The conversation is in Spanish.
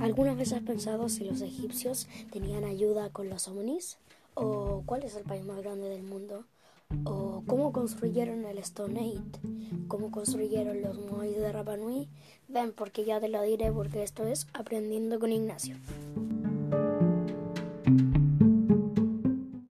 ¿Alguna vez has pensado si los egipcios tenían ayuda con los ovnis? ¿O cuál es el país más grande del mundo? ¿O cómo construyeron el Stone Age? ¿Cómo construyeron los Moais de Rapa Nui? Ven, porque ya te lo diré porque esto es Aprendiendo con Ignacio.